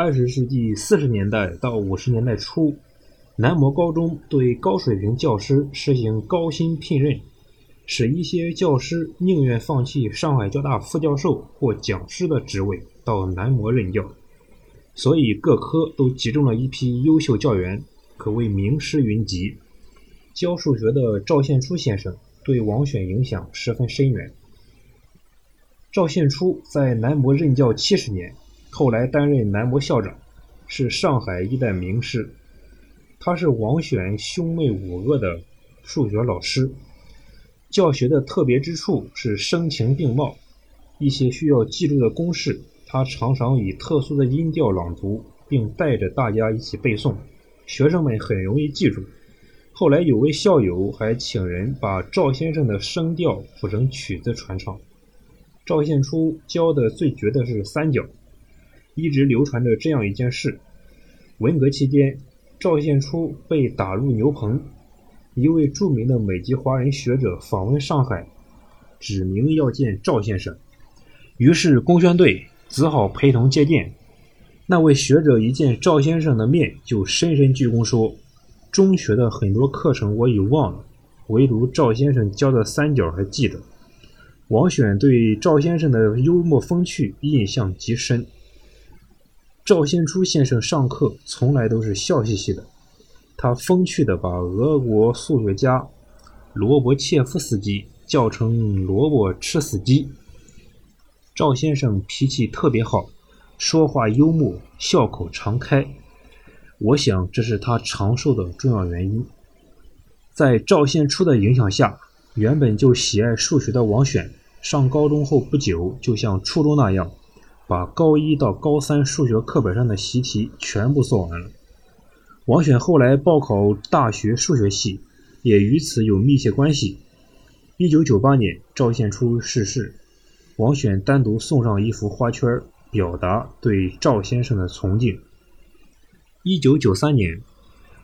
二十世纪四十年代到五十年代初，南模高中对高水平教师实行高薪聘任，使一些教师宁愿放弃上海交大副教授或讲师的职位到南模任教，所以各科都集中了一批优秀教员，可谓名师云集。教数学的赵献初先生对王选影响十分深远。赵献初在南模任教七十年，后来担任南模校长，是上海一代名师。他是王选兄妹五个的数学老师。教学的特别之处是声情并茂，一些需要记住的公式，他常常以特殊的音调朗读，并带着大家一起背诵，学生们很容易记住。后来有位校友还请人把赵先生的声调谱成曲子传唱。赵献初教的最绝的是三角，一直流传着这样一件事：文革期间，赵献初被打入牛棚，一位著名的美籍华人学者访问上海，指明要见赵先生，于是公宣队只好陪同接见。那位学者一见赵先生的面，就深深鞠躬说。中学的很多课程我已忘了，唯独赵先生教的三角还记得。王选对赵先生的幽默风趣印象极深。赵先初先生上课从来都是笑嘻嘻的，他风趣地把俄国数学家罗伯切夫斯基叫成“萝卜吃死鸡”。赵先生脾气特别好，说话幽默，笑口常开。我想这是他长寿的重要原因。在赵献初的影响下，原本就喜爱数学的王选，上高中后不久，就像初中那样，把高一到高三数学课本上的习题全部做完了。王选后来报考大学数学系，也与此有密切关系。一九九八年，赵献初逝世，王选单独送上一幅花圈，表达对赵先生的崇敬。一九九三年，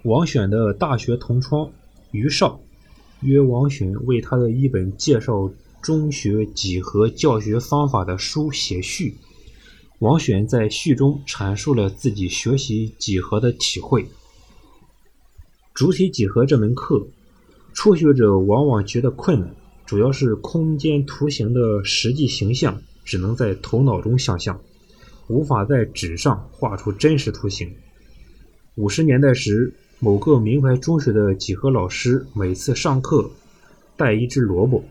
王选的大学同窗于少约王选为他的一本介绍中学几何教学方法的书写序。王选在序中阐述了自己学习几何的体会。主体几何这门课，初学者往往觉得困难，主要是空间图形的实际形象只能在头脑中想象，无法在纸上画出真实图形。五十年代时，某个名牌中学的几何老师每次上课带一只萝卜，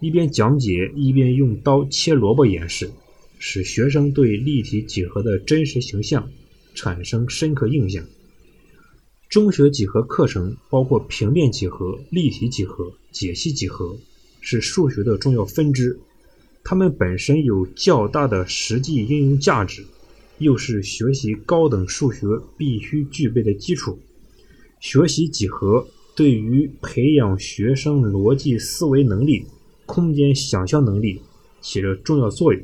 一边讲解一边用刀切萝卜演示，使学生对立体几何的真实形象产生深刻印象。中学几何课程包括平面几何、立体几何、解析几何，是数学的重要分支，它们本身有较大的实际应用价值。又是学习高等数学必须具备的基础。学习几何对于培养学生逻辑思维能力、空间想象能力起着重要作用。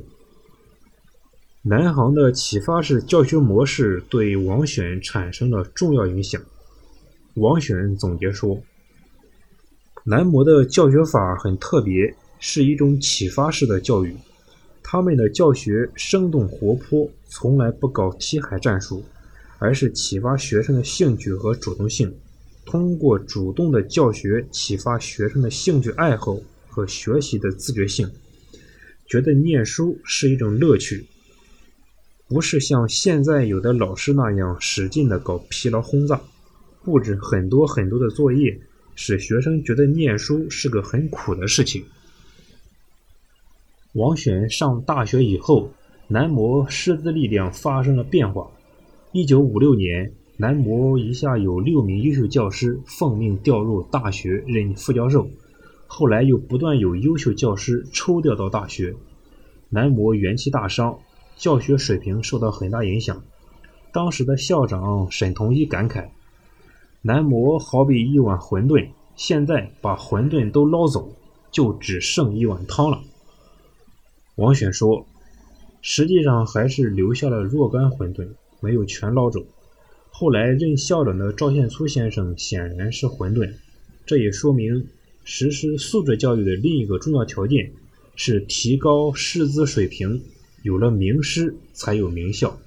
南航的启发式教学模式对王选产生了重要影响。王选总结说：“南模的教学法很特别，是一种启发式的教育。”他们的教学生动活泼，从来不搞题海战术，而是启发学生的兴趣和主动性，通过主动的教学启发学生的兴趣爱好和学习的自觉性，觉得念书是一种乐趣，不是像现在有的老师那样使劲的搞疲劳轰炸，布置很多很多的作业，使学生觉得念书是个很苦的事情。王选上大学以后，南模师资力量发生了变化。一九五六年，南模一下有六名优秀教师奉命调入大学任副教授，后来又不断有优秀教师抽调到大学，南模元气大伤，教学水平受到很大影响。当时的校长沈同一感慨：“南模好比一碗馄饨，现在把馄饨都捞走，就只剩一碗汤了。”王选说：“实际上还是留下了若干馄饨，没有全捞走。后来任校长的赵献初先生显然是馄饨，这也说明实施素质教育的另一个重要条件是提高师资水平。有了名师，才有名校。”